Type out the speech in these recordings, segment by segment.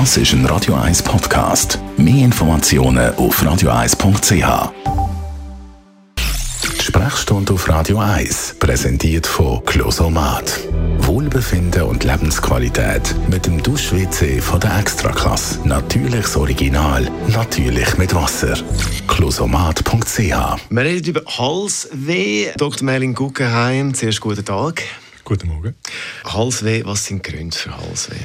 Das ist ein Radio 1 Podcast. Mehr Informationen auf radio1.ch. Die Sprechstunde auf Radio 1 präsentiert von Closomat. Wohlbefinden und Lebensqualität mit dem Dusch-WC von der Extraklasse. Natürliches Original, natürlich mit Wasser. Closomat.ch Wir reden über Halsweh. Dr. Merlin Guggenheim, zuerst guten Tag. Guten Morgen. Halsweh, was sind die Gründe für Halsweh?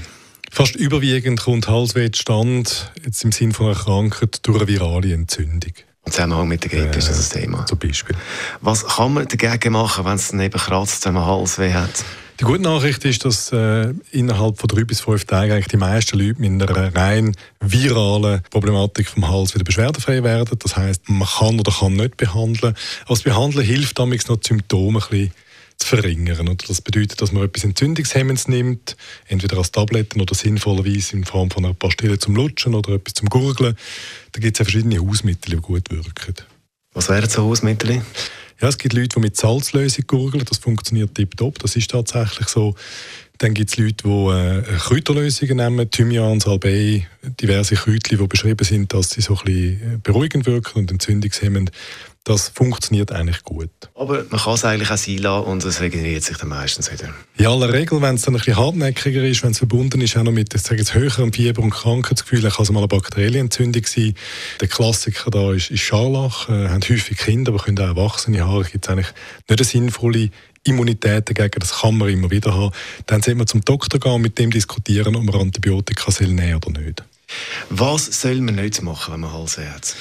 Fast überwiegend kommt Halsweh zustande, jetzt im Sinne von einer Krankheit, durch eine virale Entzündung. Im Zusammenhang mit der Grippe Äh, ist das ein Thema. Zum Beispiel. Was kann man dagegen machen, wenn es dann eben kratzt, wenn man Halsweh hat? Die gute Nachricht ist, dass äh, innerhalb von drei bis fünf Tagen eigentlich die meisten Leute mit einer rein viralen Problematik vom Hals wieder beschwerdefrei werden. Das heißt, man kann oder kann nicht behandeln. Das Behandeln hilft damals noch, die Symptome ein bisschen zu verringern. Oder das bedeutet, dass man etwas Entzündungshemmendes nimmt, entweder als Tabletten oder sinnvollerweise in Form von einer Pastille zum Lutschen oder etwas zum Gurgeln. Da gibt es ja verschiedene Hausmittel, die gut wirken. Was wären so Hausmittel? Ja, es gibt Leute, die mit Salzlösung gurgeln. Das funktioniert tiptop. Das ist tatsächlich so. Dann gibt es Leute, die äh, Kräuterlösungen nehmen, Thymian, Salbei, diverse Kräutchen, die beschrieben sind, dass sie so ein bisschen äh, beruhigend wirken und entzündungshemmend. Das funktioniert eigentlich gut. Aber man kann es eigentlich auch sein lassen und es regeneriert sich dann meistens wieder. In aller Regel, wenn es dann ein bisschen hartnäckiger ist, wenn es verbunden ist auch noch mit sage jetzt, höherem Fieber und Krankheitsgefühl, kann es mal eine bakterielle Entzündung sein. Der Klassiker da ist, ist Scharlach, äh, haben häufig Kinder, aber können auch Erwachsene haben. Es gibt eigentlich nicht eine sinnvolle Immunität dagegen, das kann man immer wieder haben. Dann sollte man zum Doktor gehen und mit dem diskutieren, ob man Antibiotika soll nehmen oder nicht. Was soll man nicht machen, wenn man Halsweh hat?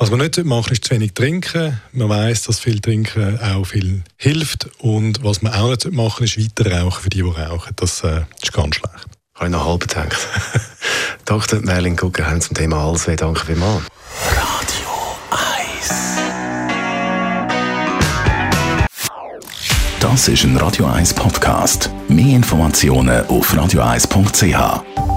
Was man nicht machen sollte, ist zu wenig trinken. Man weiß, dass viel Trinken auch viel hilft. Und was man auch nicht machen sollte, ist weiter rauchen für die, die rauchen. Das äh, ist ganz schlecht. Habe ich noch halb gedacht. Dr. Merlin Guggenheim zum Thema Halsweh. Danke vielmals. Das ist ein Radio 1 Podcast. Mehr Informationen auf radio1.ch.